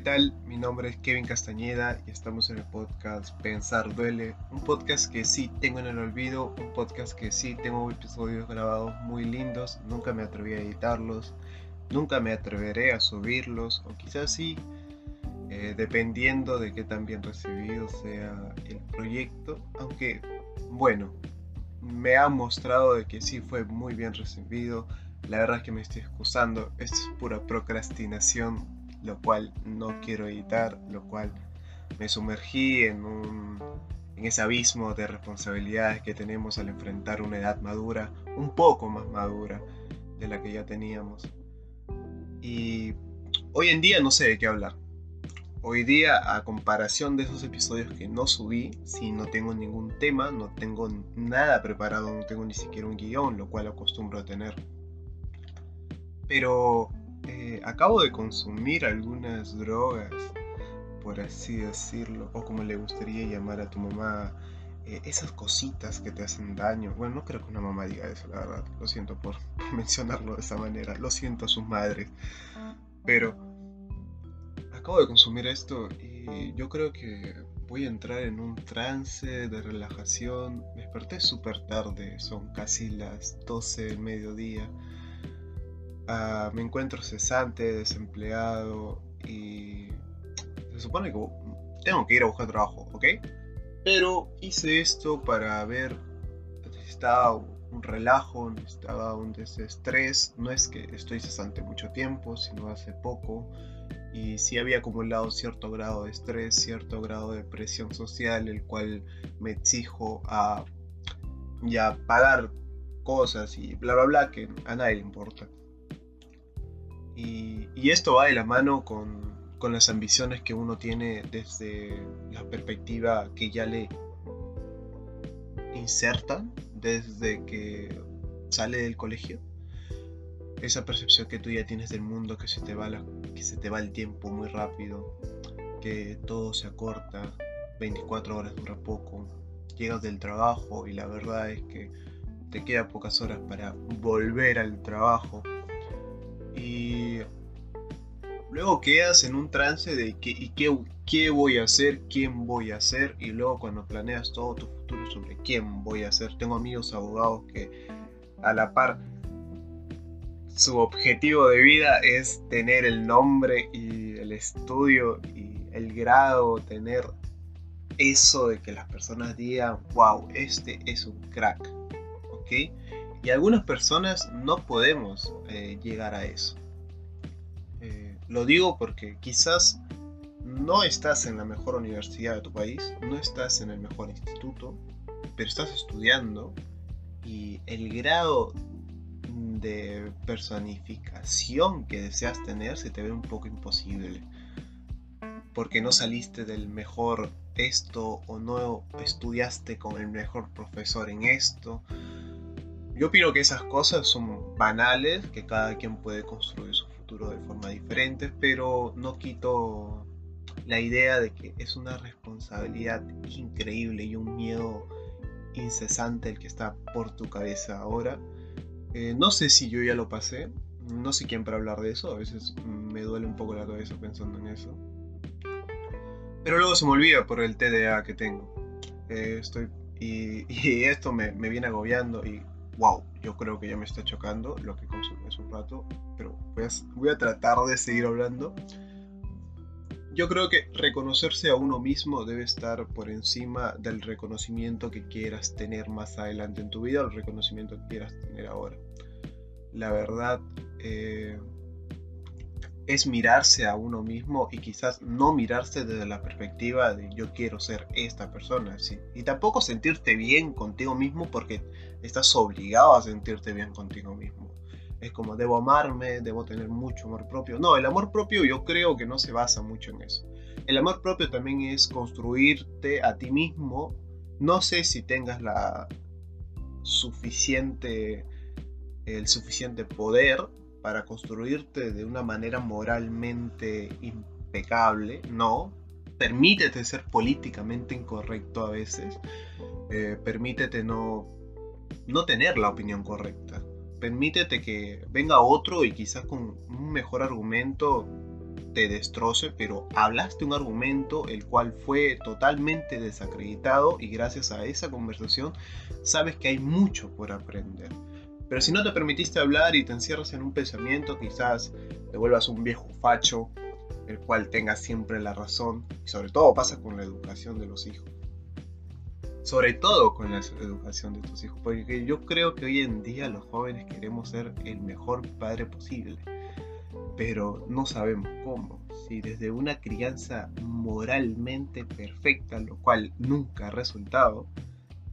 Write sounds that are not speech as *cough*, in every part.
¿qué tal? Mi nombre es Kevin Castañeda y estamos en el podcast Pensar Duele. Un podcast que sí tengo en el olvido, un podcast que sí tengo episodios grabados muy lindos, nunca me atreví a editarlos, nunca me atreveré a subirlos, o quizás sí, eh, dependiendo de qué tan bien recibido sea el proyecto, aunque bueno, me ha mostrado de que sí fue muy bien recibido. La verdad es que me estoy excusando, esto es pura procrastinación, lo cual no quiero editar, lo cual me sumergí en, un, en ese abismo de responsabilidades que tenemos al enfrentar una edad madura, un poco más madura de la que ya teníamos. Y hoy en día no sé de qué hablar. Hoy día, a comparación de esos episodios que no subí, si no tengo ningún tema, no tengo nada preparado, no tengo ni siquiera un guion, lo cual acostumbro a tener. Pero eh, acabo de consumir algunas drogas, por así decirlo, o como le gustaría llamar a tu mamá, eh, esas cositas que te hacen daño. Bueno, no creo que una mamá diga eso, la verdad. Lo siento por *laughs* mencionarlo de esa manera. Lo siento a sus madres. Pero acabo de consumir esto y yo creo que voy a entrar en un trance de relajación. Me desperté súper tarde, son casi las 12 del mediodía. Ah, me encuentro cesante, desempleado y se supone que tengo que ir a buscar trabajo, ¿ok? Pero hice esto para ver, necesitaba un relajo, necesitaba un desestrés. No es que estoy cesante mucho tiempo, sino hace poco y sí había acumulado cierto grado de estrés, cierto grado de presión social, el cual me exijo a ya pagar cosas y bla bla bla que a nadie le importa. Y, esto va de la mano con, con, las ambiciones que uno tiene desde la perspectiva que ya le insertan desde que sale del colegio. Esa percepción que tú ya tienes del mundo, que se te va, que se te va el tiempo muy rápido, que todo se acorta, 24 horas dura poco, llegas del trabajo y la verdad es que te quedan pocas horas para volver al trabajo y luego quedas en un trance de qué, qué, voy a hacer, quién voy a ser y luego cuando planeas todo tu futuro sobre quién voy a ser, tengo amigos abogados que a la par su objetivo de vida es tener el nombre y el estudio y el grado, tener eso de que las personas digan, wow, este es un crack, ¿ok? Y algunas personas no podemos eh, llegar a eso. Eh, lo digo porque quizás no estás en la mejor universidad de tu país, no estás en el mejor instituto, pero estás estudiando y el grado de personificación que deseas tener se te ve un poco imposible. Porque no saliste del mejor esto o no estudiaste con el mejor profesor en esto. Yo opino que esas cosas son banales, que cada quien puede construir su futuro de forma diferente, pero no quito la idea de que es una responsabilidad increíble y un miedo incesante el que está por tu cabeza ahora eh, no sé si yo ya lo pasé, no sé quién para hablar de eso, a veces me duele un poco la cabeza pensando en eso. Pero luego se me olvida por el TDA que tengo. Eh, estoy, y, *laughs* esto me, viene agobiando y wow, yo creo que ya me está chocando lo que consumí hace un rato, pero a, voy a tratar de seguir hablando. Yo creo que reconocerse a uno mismo debe estar por encima del reconocimiento que quieras tener más adelante en tu vida el reconocimiento que quieras tener ahora. La verdad eh, es mirarse a uno mismo y quizás no mirarse desde la perspectiva de yo quiero ser esta persona. ¿sí? Y tampoco sentirte bien contigo mismo porque estás obligado a sentirte bien contigo mismo es como debo amarme, debo tener mucho amor propio. No, el amor propio yo creo que no se basa mucho en eso. El amor propio también es construirte a ti mismo. No sé si tengas la suficiente el suficiente poder para construirte de una manera moralmente impecable, no. Permítete ser políticamente incorrecto a veces. Eh, permítete no, no tener la opinión correcta permítete que venga otro y quizás con un mejor argumento te destroce, pero hablaste un argumento el cual fue totalmente desacreditado y gracias a esa conversación sabes que hay mucho por aprender. Pero si no te permitiste hablar y te encierras en un pensamiento, quizás te vuelvas un viejo facho, el cual tenga siempre la razón. Y sobre todo pasa con la educación de los hijos. Sobre todo con la educación de tus hijos. Porque yo creo que hoy en día los jóvenes queremos ser el mejor padre posible pero no sabemos cómo. Si desde una crianza moralmente perfecta, lo cual nunca ha resultado,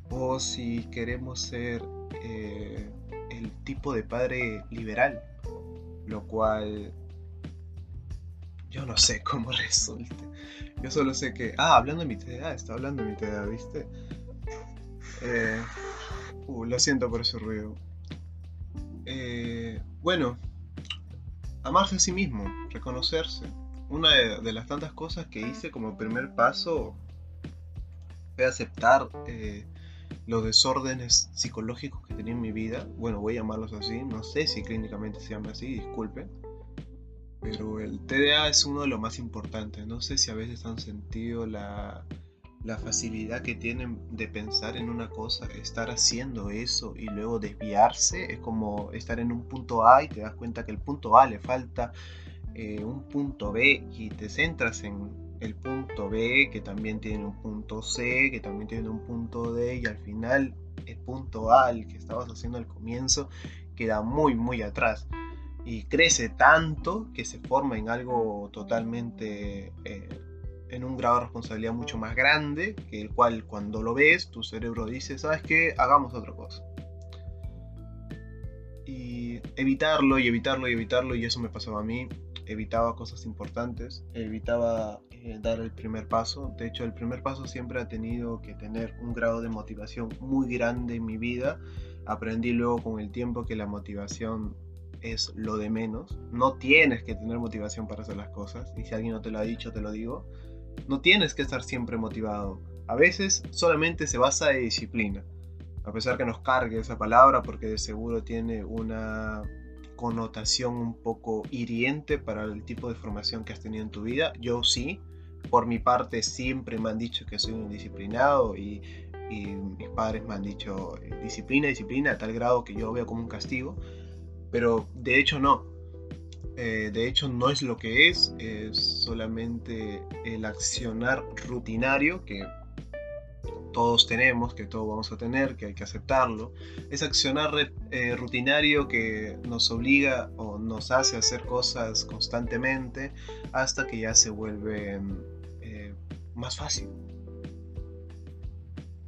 o si queremos ser eh, el tipo de padre liberal, lo cual yo no sé cómo *laughs* resulte. Yo solo sé que, ah, hablando de mi TDA, está hablando de mi TDA, ¿viste? Eh, uh, lo siento por ese ruido. Eh, bueno, amarse a sí mismo, reconocerse. Una de, las tantas cosas que hice como primer paso fue aceptar eh, los desórdenes psicológicos que tenía en mi vida. Bueno, voy a llamarlos así, no sé si clínicamente se llama así, disculpen. Pero el TDA es uno de los más importantes. No sé si a veces han sentido la, facilidad que tienen de pensar en una cosa, estar haciendo eso y luego desviarse, es como estar en un punto A y te das cuenta que el punto A le falta eh, un punto B y te centras en el punto B que también tiene un punto C, que también tiene un punto D y al final el punto A, el que estabas haciendo al comienzo, queda muy muy atrás y crece tanto que se forma en algo totalmente... Eh, en un grado de responsabilidad mucho más grande, que el cual cuando lo ves, tu cerebro dice, ¿sabes qué? Hagamos otra cosa. Y evitarlo y evitarlo y evitarlo, y eso me pasaba a mí, evitaba cosas importantes, evitaba eh, dar el primer paso. De hecho, el primer paso siempre ha tenido que tener un grado de motivación muy grande en mi vida. Aprendí luego con el tiempo que la motivación es lo de menos. No tienes que tener motivación para hacer las cosas. Y si alguien no te lo ha dicho, te lo digo. No tienes que estar siempre motivado. A veces solamente se basa en disciplina. A pesar que nos cargue esa palabra porque de seguro tiene una connotación un poco hiriente para el tipo de formación que has tenido en tu vida. Yo sí, por mi parte siempre me han dicho que soy un indisciplinado y, mis padres me han dicho eh, disciplina, disciplina, a tal grado que yo veo como un castigo. Pero de hecho no, eh, de hecho no es lo que es, es solamente el accionar rutinario que todos tenemos, que todos vamos a tener, que hay que aceptarlo. Es accionar eh, rutinario que nos obliga o nos hace hacer cosas constantemente hasta que ya se vuelve eh, más fácil.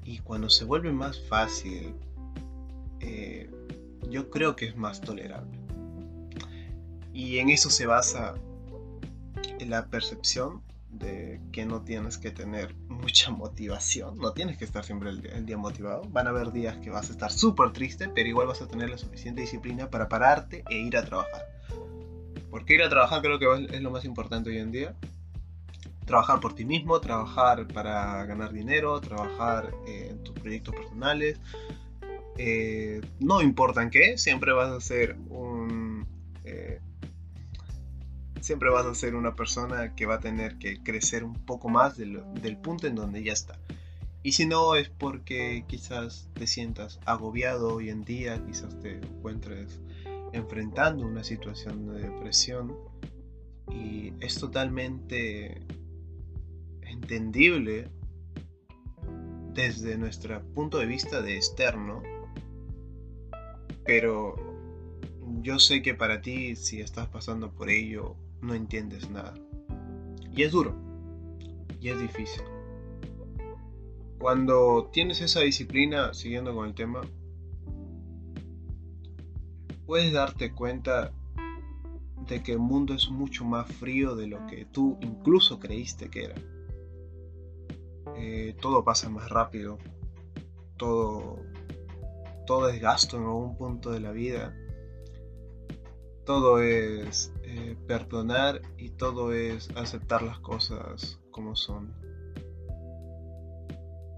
Y cuando se vuelve más fácil, yo creo que es más tolerable. Y en eso se basa la percepción de que no tienes que tener mucha motivación, no tienes que estar siempre el, día motivado. Van a haber días que vas a estar súper triste, pero igual vas a tener la suficiente disciplina para pararte e ir a trabajar. Porque ir a trabajar creo que es lo más importante hoy en día. Trabajar por ti mismo, trabajar para ganar dinero, trabajar eh, en tus proyectos personales. Eh, no importa en qué, siempre vas a ser siempre vas a ser una persona que va a tener que crecer un poco más del, punto en donde ya está. Y si no es porque quizás te sientas agobiado hoy en día, quizás te encuentres enfrentando una situación de depresión y es totalmente entendible desde nuestro punto de vista de externo, pero yo sé que para ti si estás pasando por ello no entiendes nada. Y es duro. Y es difícil. Cuando tienes esa disciplina, siguiendo con el tema, puedes darte cuenta de que el mundo es mucho más frío de lo que tú incluso creíste que era. Eh, todo pasa más rápido, todo, todo es gasto en algún punto de la vida todo es eh, perdonar y todo es aceptar las cosas como son.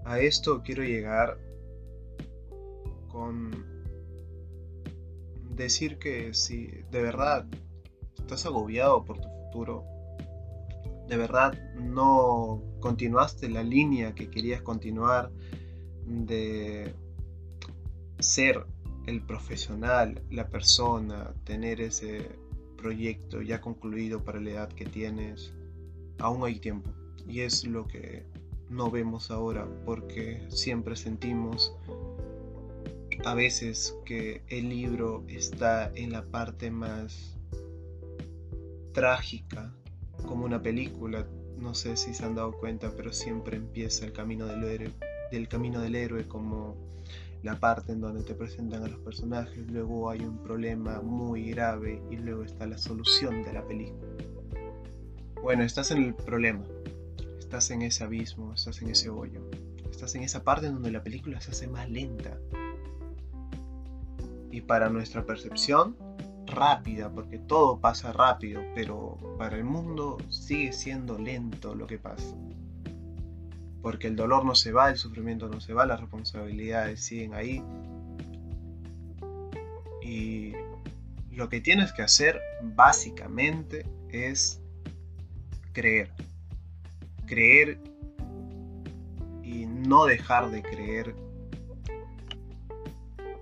A esto quiero llegar con decir que si de verdad estás agobiado por tu futuro, de verdad no continuaste la línea que querías continuar de ser el profesional, la persona, tener ese proyecto ya concluido para la edad que tienes, aún hay tiempo. Y es lo que no vemos ahora porque siempre sentimos a veces que el libro está en la parte más trágica, como una película. No sé si se han dado cuenta, pero siempre empieza el camino del héroe, del camino del héroe como la parte en donde te presentan a los personajes, luego hay un problema muy grave y luego está la solución de la película. Bueno, estás en el problema, estás en ese abismo, estás en ese hoyo, estás en esa parte en donde la película se hace más lenta. Y para nuestra percepción, rápida, porque todo pasa rápido, pero para el mundo sigue siendo lento lo que pasa. Porque el dolor no se va, el sufrimiento no se va, las responsabilidades siguen ahí. Y lo que tienes que hacer básicamente es creer. Creer y no dejar de creer.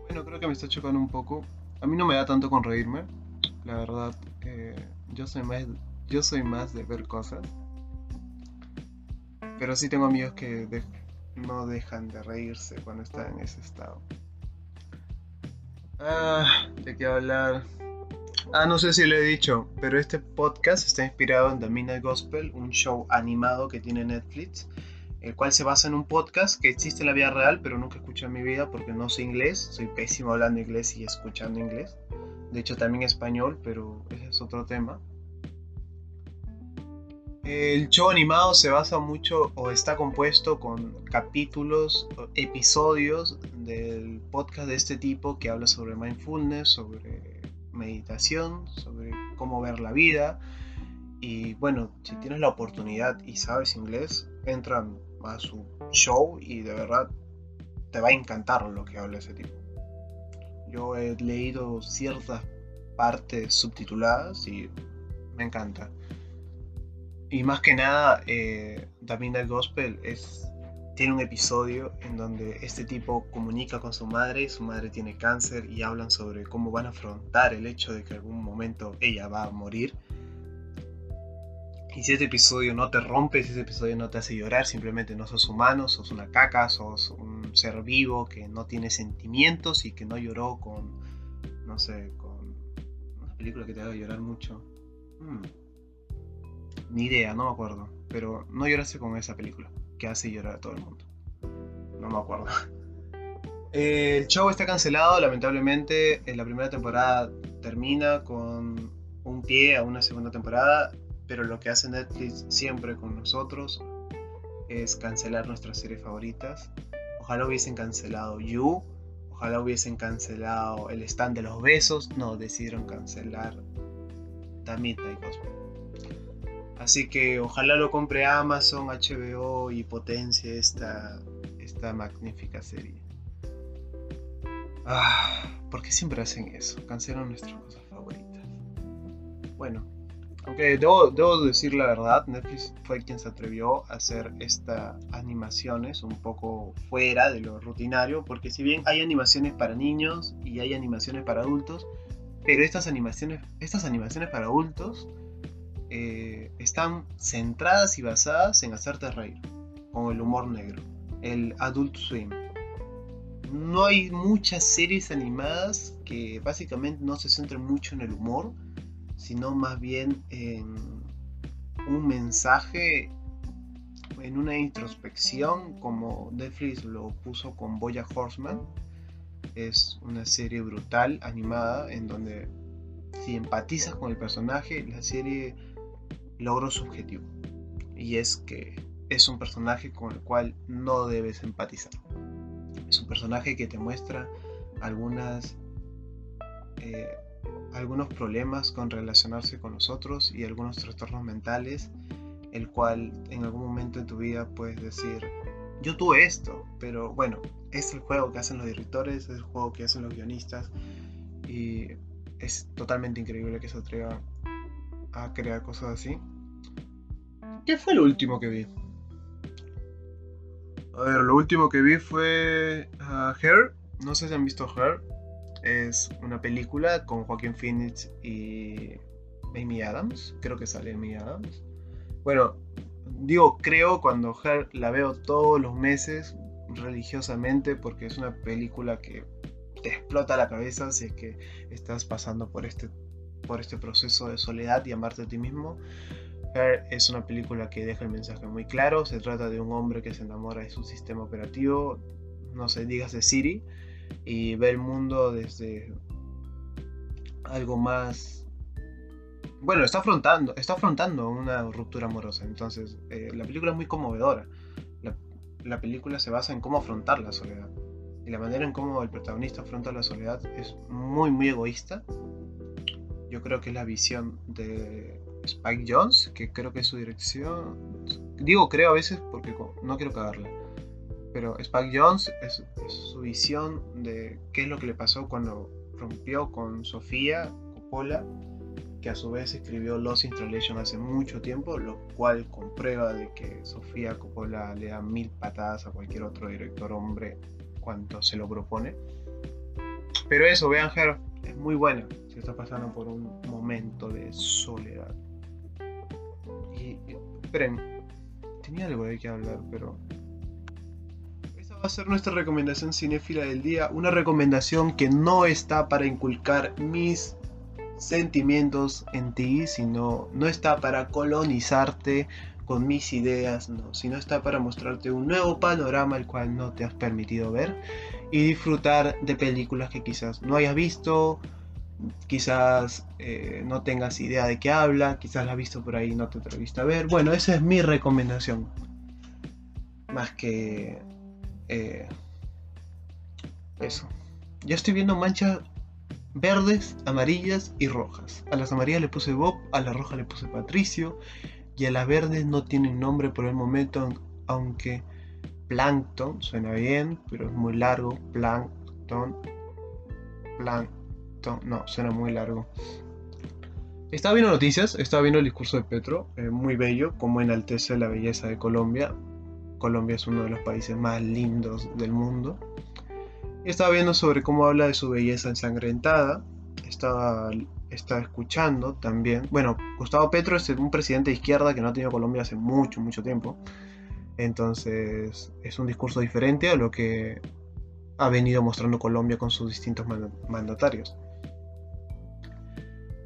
Bueno, creo que me está chocando un poco a mí no me da tanto con reírme. La verdad, eh, yo, soy más, yo soy más de ver cosas. Pero sí tengo amigos que no dejan de reírse cuando están en ese estado. Ah, ¿de qué hablar? Ah, no sé si lo he dicho, pero este podcast está inspirado en The Midnight Gospel, un show animado que tiene Netflix el cual se basa en un podcast que existe en la vida real, pero nunca escuché en mi vida porque no sé inglés, soy pésimo hablando inglés y escuchando inglés. De hecho, también español, pero ese es otro tema. El show animado se basa mucho o está compuesto con capítulos, episodios del podcast de este tipo que habla sobre mindfulness, sobre meditación, sobre cómo ver la vida. Y bueno, si tienes la oportunidad y sabes inglés, entra a su show y de verdad te va a encantar lo que habla ese tipo. Yo he leído ciertas partes subtituladas y me encanta. Y más que nada, eh, también el Gospel es, tiene un episodio en donde este tipo comunica con su madre, su madre tiene cáncer y hablan sobre cómo van a afrontar el hecho de que algún momento ella va a morir y si este episodio no te rompe, si ese episodio no te hace llorar, simplemente no sos humano, sos una caca, sos un ser vivo que no tiene sentimientos y que no lloró con, no sé, con una película que te haga llorar mucho. Hmm. Ni idea, no me acuerdo. Pero no lloraste con esa película que hace llorar a todo el mundo. No me acuerdo. *laughs* El show está cancelado, lamentablemente. En la primera temporada termina con un pie a una segunda temporada pero lo que hace Netflix siempre con nosotros es cancelar nuestras series favoritas. Ojalá hubiesen cancelado You, ojalá hubiesen cancelado el stand de los besos, no, decidieron cancelar The Midnight Gospel. Así que ojalá lo compre Amazon, HBO y potencie esta, esta magnífica serie. Ah, ¿Por qué siempre hacen eso? Cancelan nuestras cosas favoritas. Bueno, aunque debo, decir la verdad, Netflix fue quien se atrevió a hacer estas animaciones un poco fuera de lo rutinario, porque si bien hay animaciones para niños y hay animaciones para adultos, pero estas animaciones, estas animaciones para adultos eh, están centradas y basadas en hacerte reír, con el humor negro, el Adult Swim. No hay muchas series animadas que básicamente no se centren mucho en el humor, sino más bien en un mensaje, en una introspección, como Netflix lo puso con Boya Horseman. Es una serie brutal, animada, en donde si empatizas con el personaje, la serie logra su objetivo. Y es que es un personaje con el cual no debes empatizar. Es un personaje que te muestra eh, algunos problemas con relacionarse con nosotros y algunos trastornos mentales, el cual en algún momento de tu vida puedes decir, yo tuve esto, pero bueno, es el juego que hacen los directores, es el juego que hacen los guionistas y es totalmente increíble que se atreva a crear cosas así. ¿Qué fue lo último que vi? A ver, lo último que vi fue uh, Hair. No sé si han visto Hair. Es una película con Joaquín Phoenix y Amy Adams. Creo que sale Amy Adams. Bueno, digo creo cuando Hair la veo todos los meses religiosamente porque es una película que te explota la cabeza si es que estás pasando por este, por este proceso de soledad y amarte a ti mismo. Her es una película que deja el mensaje muy claro. Se trata de un hombre que se enamora de su sistema operativo, no sé, digas de Siri, y ve el mundo desde algo más. Bueno, está afrontando, está afrontando una ruptura amorosa. Entonces, eh, la película es muy conmovedora. La, la película se basa en cómo afrontar la soledad. Y la manera en cómo el protagonista afronta la soledad es muy, muy egoísta. Yo creo que es la visión de Spike Jones, que creo que es su dirección. Digo creo a veces porque no quiero cagarla. Pero Spike Jones es, su visión de qué es lo que le pasó cuando rompió con Sofía Coppola, que a su vez escribió Lost in Translation hace mucho tiempo, lo cual comprueba de que Sofía Coppola le da mil patadas a cualquier otro director hombre cuanto se lo propone. Pero eso, vean Her, es muy buena si está pasando por un momento de soledad. Y, esperen, tenía algo de qué hablar, pero esa va a ser nuestra recomendación cinéfila del día, una recomendación que no está para inculcar mis sentimientos en ti, sino no está para colonizarte con mis ideas, no, sino está para mostrarte un nuevo panorama el cual no te has permitido ver y disfrutar de películas que quizás no hayas visto, quizás eh, no tengas idea de qué habla, quizás la has visto por ahí y no te atreviste a ver. Bueno, esa es mi recomendación. Más que eh, eso. Ya estoy viendo manchas verdes, amarillas y rojas. A las amarillas le puse Bob, a la roja le puse Patricio y a las verdes no tienen nombre por el momento, aunque Plankton suena bien, pero es muy largo. Plankton, Plankton, no, suena muy largo. Estaba viendo noticias, estaba viendo el discurso de Petro, eh, muy bello, como enaltece la belleza de Colombia. Colombia es uno de los países más lindos del mundo. Estaba viendo sobre cómo habla de su belleza ensangrentada. Estaba está escuchando también. Bueno, Gustavo Petro es un presidente de izquierda que no ha tenido Colombia hace mucho, mucho tiempo. Entonces es un discurso diferente a lo que ha venido mostrando Colombia con sus distintos mandatarios.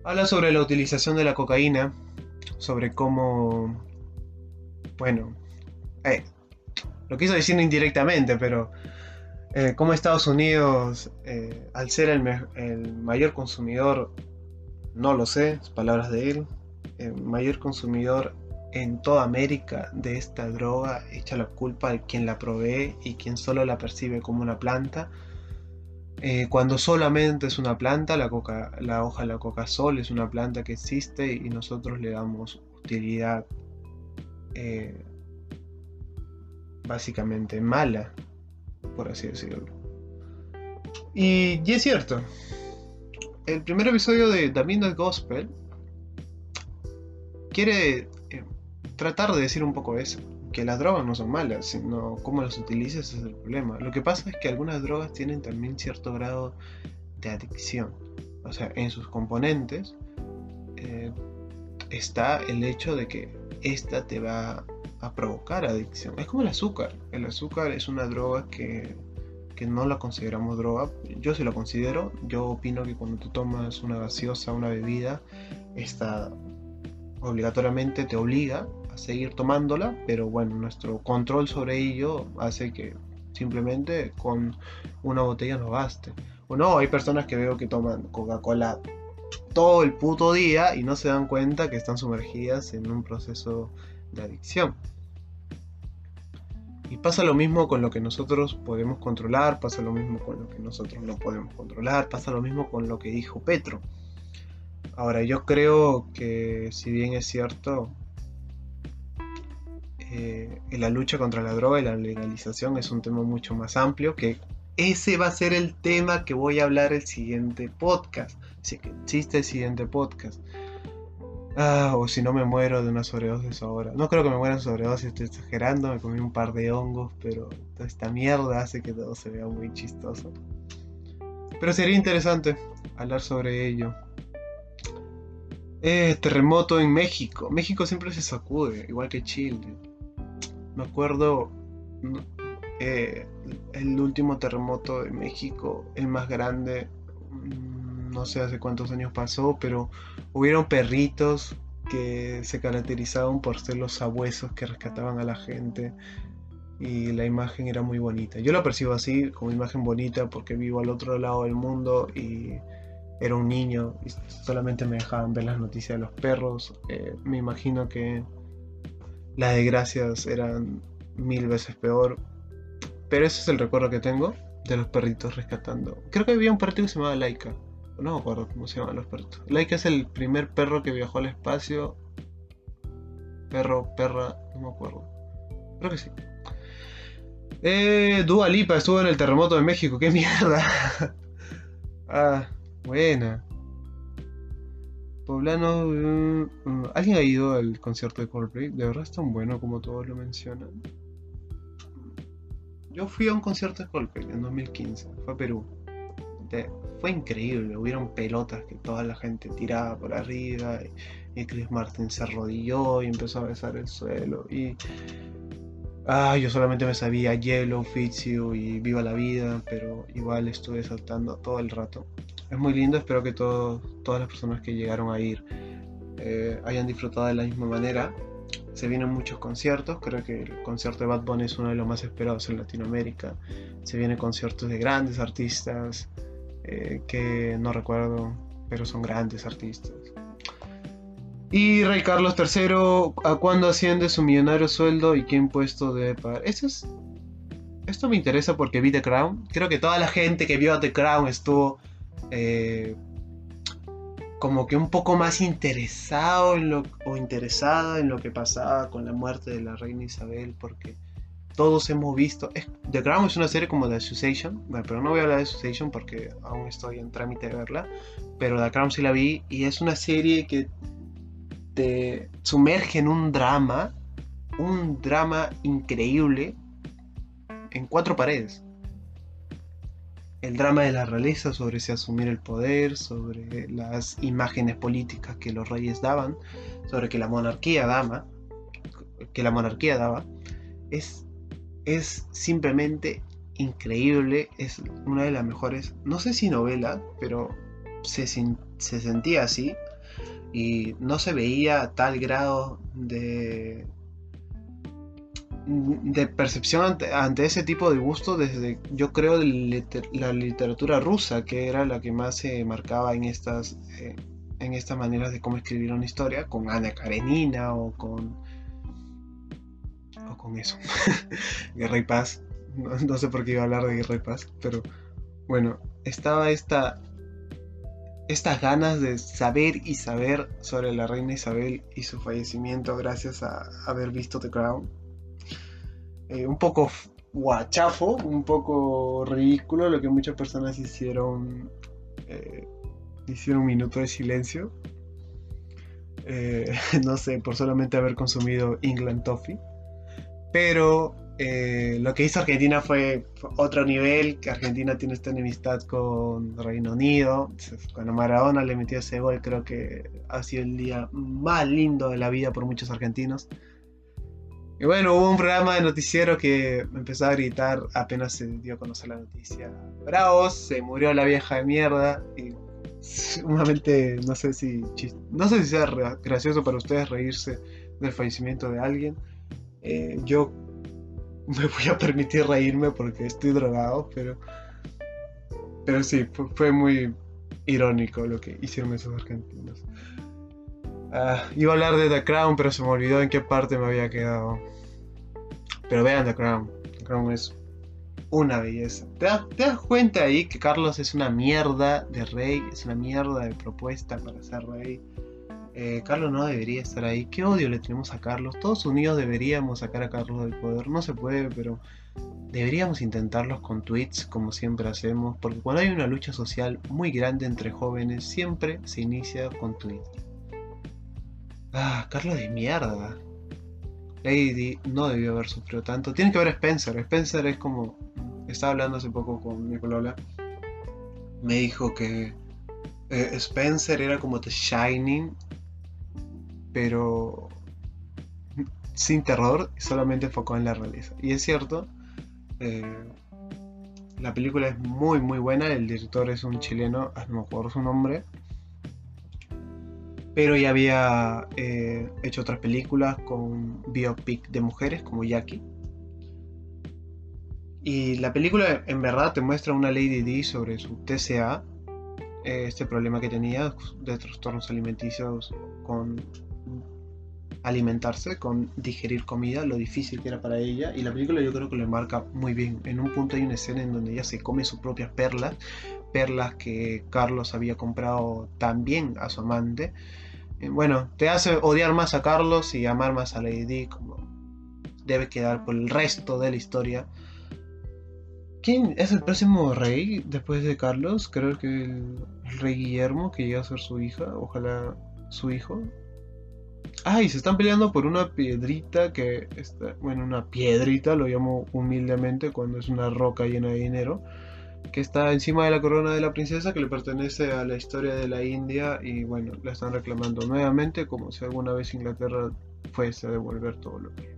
Habla sobre la utilización de la cocaína, sobre cómo, bueno, eh, lo quiso decir indirectamente, pero eh, cómo Estados Unidos, eh, al ser el, el mayor consumidor no lo sé, palabras de él. El mayor consumidor en toda América de esta droga echa la culpa a quien la provee y quien solo la percibe como una planta. Eh, cuando solamente es una planta, la, coca, la hoja de la coca sol es una planta que existe y nosotros le damos utilidad eh, básicamente mala, por así decirlo. Y, y es cierto, el primer episodio de The Midnight Gospel quiere tratar de decir un poco eso. Que las drogas no son malas, sino cómo las utilizas es el problema. Lo que pasa es que algunas drogas tienen también cierto grado de adicción. O sea, en sus componentes eh, está el hecho de que esta te va a provocar adicción. Es como el azúcar. El azúcar es una droga que que no la consideramos droga. Yo sí lo considero. Yo opino que cuando tú tomas una gaseosa, una bebida, esta obligatoriamente te obliga a seguir tomándola, pero bueno, nuestro control sobre ello hace que simplemente con una botella no baste. O no, hay personas que veo que toman Coca-Cola todo el puto día y no se dan cuenta que están sumergidas en un proceso de adicción. Y pasa lo mismo con lo que nosotros podemos controlar, pasa lo mismo con lo que nosotros no podemos controlar, pasa lo mismo con lo que dijo Petro. Ahora, yo creo que si bien es cierto, eh, la lucha contra la droga y la legalización es un tema mucho más amplio, que ese va a ser el tema que voy a hablar el siguiente podcast, si existe el siguiente podcast. Ah, o si no me muero de una sobredosis ahora. No creo que me muera de sobredosis, estoy exagerando, me comí un par de hongos, pero toda esta mierda hace que todo se vea muy chistoso. Pero sería interesante hablar sobre ello. Eh, terremoto en México. México siempre se sacude, igual que Chile. Me acuerdo eh, el último terremoto de México, el más grande, mm, no sé hace cuántos años pasó, pero hubieron perritos que se caracterizaban por ser los sabuesos que rescataban a la gente y la imagen era muy bonita. Yo la percibo así, como imagen bonita, porque vivo al otro lado del mundo y era un niño y solamente me dejaban ver las noticias de los perros. Eh, me imagino que las desgracias eran mil veces peor. Pero ese es el recuerdo que tengo de los perritos rescatando. Creo que había un perrito que se llamaba Laika. No me acuerdo cómo se llaman los perritos. Laika es el primer perro que viajó al espacio. Perro, perra, no me acuerdo. Creo que sí. Eh, Dua Lipa estuvo en el terremoto de México. ¡Qué mierda! *laughs* ah, buena. Poblano. Mm, ¿Alguien ha ido al concierto de Coldplay? De verdad es tan bueno como todos lo mencionan. Yo fui a un concierto de Coldplay en 2015. Fue a Perú. fue increíble. Hubieron pelotas que toda la gente tiraba por arriba. Y, Chris Martin se arrodilló y empezó a besar el suelo. Y. Ah, yo solamente me sabía Yellow, Fits y Viva la Vida, pero igual estuve saltando todo el rato es muy lindo, espero que todas las personas que llegaron a ir eh, hayan disfrutado de la misma manera. Se vienen muchos conciertos, creo que el concierto de Bad Bunny es uno de los más esperados en Latinoamérica. Se vienen conciertos de grandes artistas eh, que no recuerdo, pero son grandes artistas. Y Rey Carlos III, ¿a cuándo asciende su millonario sueldo y qué impuesto debe pagar? Esto, es, esto me interesa porque vi The Crown. Creo que toda la gente que vio The Crown estuvo eh, como que un poco más interesado en lo, o interesada en lo que pasaba con la muerte de la reina Isabel, porque todos hemos visto. The Crown es una serie como The Association, pero no voy a hablar de Association porque aún estoy en trámite de verla. Pero The Crown sí la vi y es una serie que te sumerge en un drama, un drama increíble en cuatro paredes el drama de la realeza sobre si asumir el poder, sobre las imágenes políticas que los reyes daban, sobre que la monarquía daba, que la monarquía daba, es, es simplemente increíble, es una de las mejores, no sé si novela, pero se, se sentía así y no se veía a tal grado de de percepción ante, ese tipo de gusto desde, yo creo, la literatura rusa, que era la que más se marcaba en estas, eh, en estas maneras de cómo escribir una historia, con Ana Karenina o con... o con eso, *laughs* Guerra y Paz. No, sé por qué iba a hablar de Guerra y Paz, pero bueno, estaba esta... Estas ganas de saber y saber sobre la reina Isabel y su fallecimiento gracias a haber visto The Crown eh, un poco guachafo, un poco ridículo lo que muchas personas hicieron, eh, hicieron un minuto de silencio. Eh, *laughs* no sé, por solamente haber consumido England Toffee. Pero lo que hizo Argentina fue otro nivel, que Argentina tiene esta enemistad con Reino Unido. Cuando Maradona le metió ese gol, creo que ha sido el día más lindo de la vida por muchos argentinos. Y bueno, hubo un programa de noticiero que empezó a gritar apenas se dio a conocer la noticia. Bravos, se murió la vieja de mierda. Y sumamente, no sé si no sé si sea gracioso para ustedes reírse del fallecimiento de alguien. Eh, yo me voy a permitir reírme porque estoy drogado, pero pero sí, fue, muy irónico lo que hicieron esos argentinos. Ah, iba a hablar de The Crown, pero se me olvidó en qué parte me había quedado. Pero vean The Crown. Crown es una belleza. ¿Te das, cuenta ahí que Carlos es una mierda de rey? Es una mierda de propuesta para ser rey. Eh, Carlos no debería estar ahí. Qué odio le tenemos a Carlos. Todos unidos deberíamos sacar a Carlos del poder. No se puede, pero deberíamos intentarlos con tweets como siempre hacemos. Porque cuando hay una lucha social muy grande entre jóvenes, siempre se inicia con tweets. Ah, Carlos de mierda. Lady no debió haber sufrido tanto. Tiene que ver Spencer. Spencer es como. Estaba hablando hace poco con mi Lola. Me dijo que eh, Spencer era como The Shining, pero sin terror solamente enfocado en la realeza. Y es cierto, eh, la película es muy muy buena, el director es un chileno, ah, no me acuerdo su nombre, pero ya había eh, hecho otras películas con biopic de mujeres como Jackie. Y la película en verdad te muestra una Lady D sobre su TCA, eh, este problema que tenía de trastornos alimenticios con alimentarse, con digerir comida, lo difícil que era para ella. Y la película yo creo que lo marca muy bien. En un punto hay una escena en donde ella se come sus propias perlas, perlas que Carlos había comprado también a su amante. Eh, bueno, te hace odiar más a Carlos y amar más a Lady como debe quedar por el resto de la historia. ¿Quién es el próximo rey después de Carlos? Creo que el, rey Guillermo, que llega a ser su hija, ojalá su hijo. Ay, se están peleando por una piedrita que está, bueno, una piedrita, lo llamo humildemente cuando es una roca llena de dinero, que está encima de la corona de la princesa que le pertenece a la historia de la India y bueno, la están reclamando nuevamente como si alguna vez Inglaterra fuese a devolver todo lo que...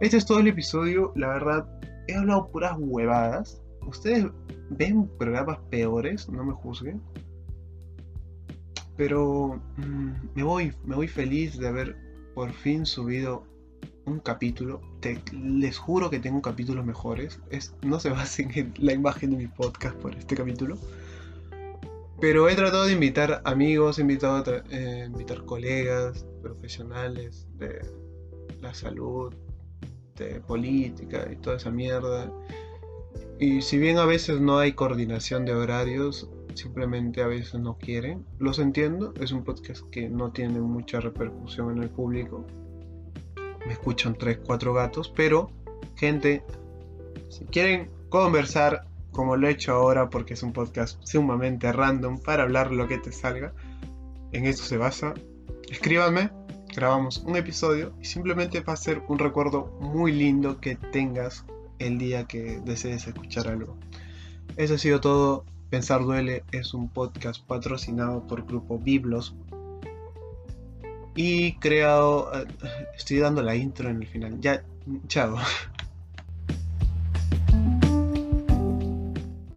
Este es todo el episodio, la verdad, he hablado puras huevadas. Ustedes ven programas peores, no me juzguen. Pero mm, me, voy, me voy feliz de haber por fin subido un capítulo. les juro que tengo capítulos mejores. Es, no se basen en la imagen de mi podcast por este capítulo. Pero he tratado de invitar amigos, he invitado a eh, invitar colegas, profesionales de la salud, de política y toda esa mierda. Y si bien a veces no hay coordinación de horarios, simplemente a veces no quieren. Los entiendo, es un podcast que no tiene mucha repercusión en el público. Me escuchan 3, 4 gatos, pero gente, si quieren conversar como lo he hecho ahora porque es un podcast sumamente random para hablar lo que te salga, en eso se basa, escríbanme, grabamos un episodio y simplemente va a ser un recuerdo muy lindo que tengas el día que desees escuchar algo. Eso ha sido todo. Pensar Duele es un podcast patrocinado por Grupo Biblos y creado. Eh, estoy dando la intro en el final. Ya, chao. *laughs*